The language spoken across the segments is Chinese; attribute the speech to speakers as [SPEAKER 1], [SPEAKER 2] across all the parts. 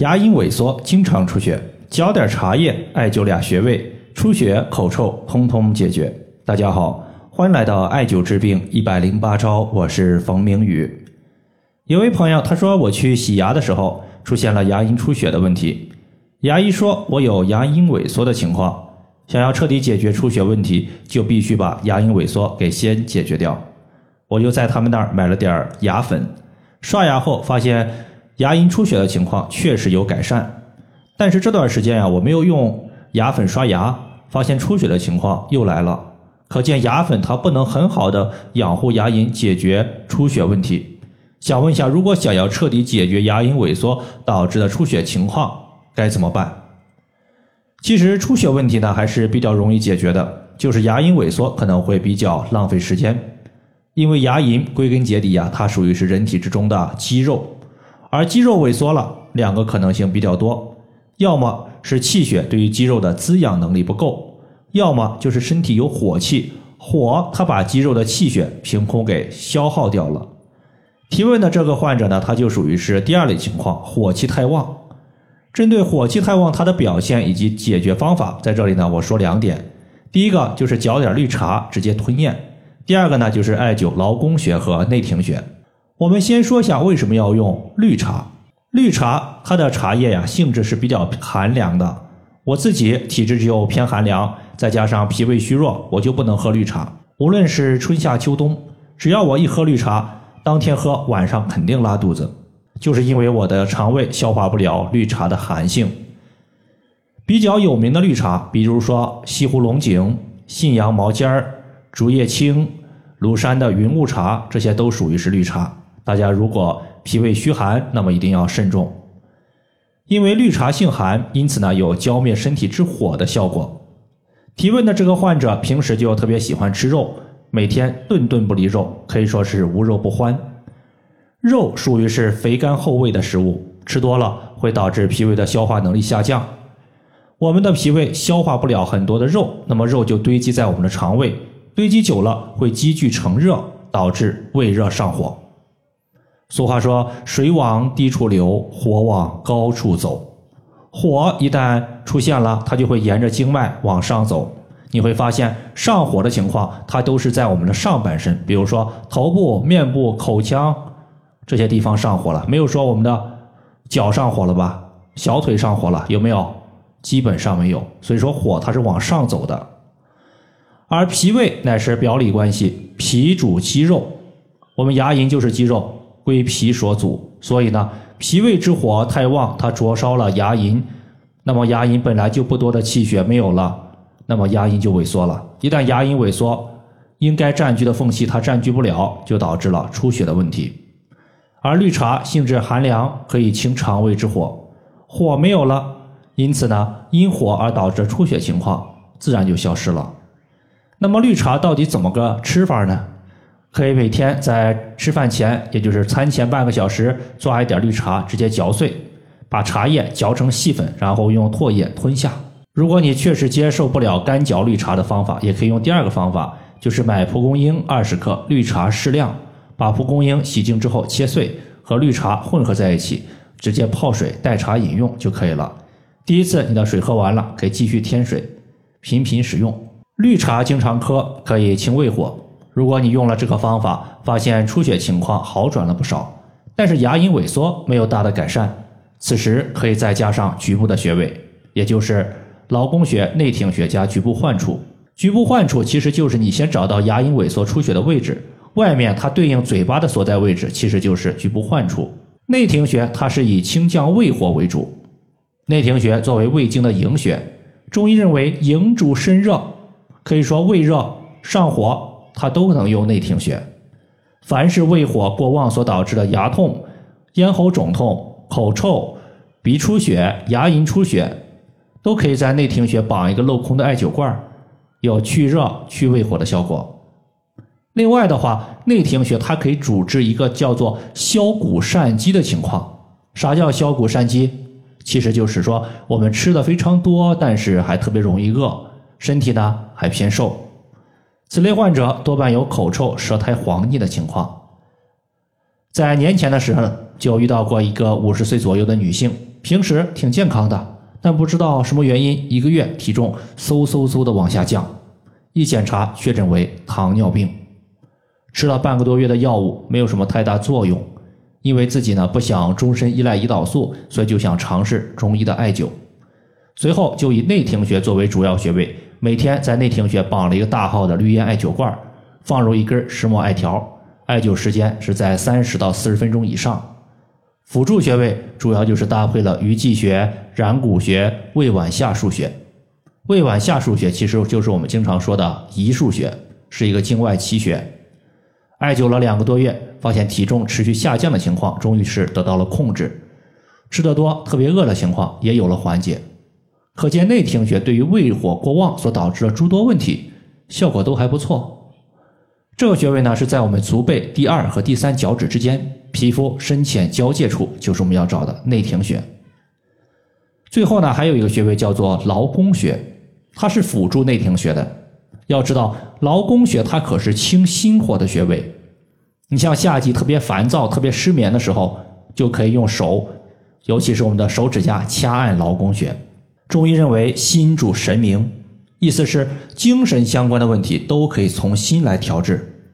[SPEAKER 1] 牙龈萎缩，经常出血，浇点茶叶、艾灸俩穴位，出血、口臭通通解决。大家好，欢迎来到艾灸治病一百零八招，我是冯明宇。有位朋友他说，我去洗牙的时候出现了牙龈出血的问题，牙医说我有牙龈萎缩的情况，想要彻底解决出血问题，就必须把牙龈萎缩给先解决掉。我就在他们那儿买了点牙粉，刷牙后发现。牙龈出血的情况确实有改善，但是这段时间呀，我没有用牙粉刷牙，发现出血的情况又来了。可见牙粉它不能很好的养护牙龈，解决出血问题。想问一下，如果想要彻底解决牙龈萎缩导致的出血情况，该怎么办？其实出血问题呢还是比较容易解决的，就是牙龈萎缩可能会比较浪费时间，因为牙龈归根结底呀，它属于是人体之中的肌肉。而肌肉萎缩了，两个可能性比较多，要么是气血对于肌肉的滋养能力不够，要么就是身体有火气，火它把肌肉的气血凭空给消耗掉了。提问的这个患者呢，他就属于是第二类情况，火气太旺。针对火气太旺，它的表现以及解决方法，在这里呢，我说两点：第一个就是搅点绿茶直接吞咽；第二个呢，就是艾灸劳宫穴和内庭穴。我们先说一下为什么要用绿茶。绿茶它的茶叶呀性质是比较寒凉的，我自己体质就偏寒凉，再加上脾胃虚弱，我就不能喝绿茶。无论是春夏秋冬，只要我一喝绿茶，当天喝晚上肯定拉肚子，就是因为我的肠胃消化不了绿茶的寒性。比较有名的绿茶，比如说西湖龙井、信阳毛尖儿、竹叶青、庐山的云雾茶，这些都属于是绿茶。大家如果脾胃虚寒，那么一定要慎重，因为绿茶性寒，因此呢有浇灭身体之火的效果。提问的这个患者平时就特别喜欢吃肉，每天顿顿不离肉，可以说是无肉不欢。肉属于是肥甘厚味的食物，吃多了会导致脾胃的消化能力下降。我们的脾胃消化不了很多的肉，那么肉就堆积在我们的肠胃，堆积久了会积聚成热，导致胃热上火。俗话说：“水往低处流，火往高处走。”火一旦出现了，它就会沿着经脉往上走。你会发现，上火的情况，它都是在我们的上半身，比如说头部、面部、口腔这些地方上火了。没有说我们的脚上火了吧？小腿上火了有没有？基本上没有。所以说，火它是往上走的。而脾胃乃是表里关系，脾主肌肉，我们牙龈就是肌肉。归脾所阻，所以呢，脾胃之火太旺，它灼烧了牙龈，那么牙龈本来就不多的气血没有了，那么牙龈就萎缩了。一旦牙龈萎缩，应该占据的缝隙它占据不了，就导致了出血的问题。而绿茶性质寒凉，可以清肠胃之火，火没有了，因此呢，因火而导致出血情况自然就消失了。那么绿茶到底怎么个吃法呢？可以每天在吃饭前，也就是餐前半个小时，抓一点绿茶，直接嚼碎，把茶叶嚼成细粉，然后用唾液吞下。如果你确实接受不了干嚼绿茶的方法，也可以用第二个方法，就是买蒲公英二十克，绿茶适量，把蒲公英洗净之后切碎，和绿茶混合在一起，直接泡水代茶饮用就可以了。第一次你的水喝完了，可以继续添水，频频使用。绿茶经常喝，可以清胃火。如果你用了这个方法，发现出血情况好转了不少，但是牙龈萎缩没有大的改善，此时可以再加上局部的穴位，也就是劳宫穴、内庭穴加局部患处。局部患处其实就是你先找到牙龈萎缩出血的位置，外面它对应嘴巴的所在位置其实就是局部患处。内庭穴它是以清降胃火为主，内庭穴作为胃经的营穴，中医认为营主身热，可以说胃热上火。它都能用内庭穴，凡是胃火过旺所导致的牙痛、咽喉肿痛、口臭、鼻出血、牙龈出血，都可以在内庭穴绑一个镂空的艾灸罐，有去热、去胃火的效果。另外的话，内庭穴它可以主治一个叫做消谷疝积的情况。啥叫消谷疝积？其实就是说我们吃的非常多，但是还特别容易饿，身体呢还偏瘦。此类患者多半有口臭、舌苔黄腻的情况。在年前的时候，就遇到过一个五十岁左右的女性，平时挺健康的，但不知道什么原因，一个月体重嗖嗖嗖的往下降，一检查确诊为糖尿病，吃了半个多月的药物没有什么太大作用，因为自己呢不想终身依赖胰岛素，所以就想尝试中医的艾灸。随后就以内庭穴作为主要穴位，每天在内庭穴绑了一个大号的绿烟艾灸罐，放入一根石墨艾条，艾灸时间是在三十到四十分钟以上。辅助穴位主要就是搭配了鱼际穴、然谷穴、胃脘下腧穴。胃脘下腧穴其实就是我们经常说的胰腧穴，是一个经外奇穴。艾灸了两个多月，发现体重持续下降的情况终于是得到了控制，吃得多、特别饿的情况也有了缓解。可见内庭穴对于胃火过旺所导致的诸多问题，效果都还不错。这个穴位呢是在我们足背第二和第三脚趾之间，皮肤深浅交界处，就是我们要找的内庭穴。最后呢，还有一个穴位叫做劳宫穴，它是辅助内庭穴的。要知道，劳宫穴它可是清心火的穴位。你像夏季特别烦躁、特别失眠的时候，就可以用手，尤其是我们的手指甲掐按劳宫穴。中医认为心主神明，意思是精神相关的问题都可以从心来调治。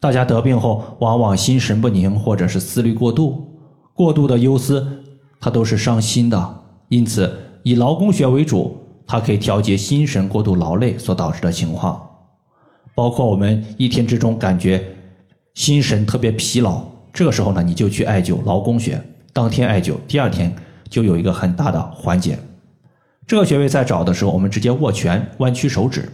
[SPEAKER 1] 大家得病后往往心神不宁，或者是思虑过度，过度的忧思，它都是伤心的。因此，以劳宫穴为主，它可以调节心神过度劳累所导致的情况。包括我们一天之中感觉心神特别疲劳，这个时候呢，你就去艾灸劳宫穴，当天艾灸，第二天就有一个很大的缓解。这个穴位在找的时候，我们直接握拳，弯曲手指，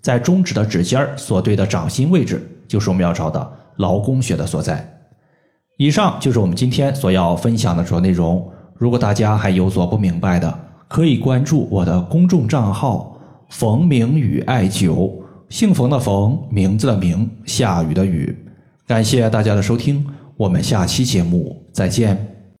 [SPEAKER 1] 在中指的指尖所对的掌心位置，就是我们要找的劳宫穴的所在。以上就是我们今天所要分享的主要内容。如果大家还有所不明白的，可以关注我的公众账号“冯明宇艾灸”，姓冯的冯，名字的名，下雨的雨。感谢大家的收听，我们下期节目再见。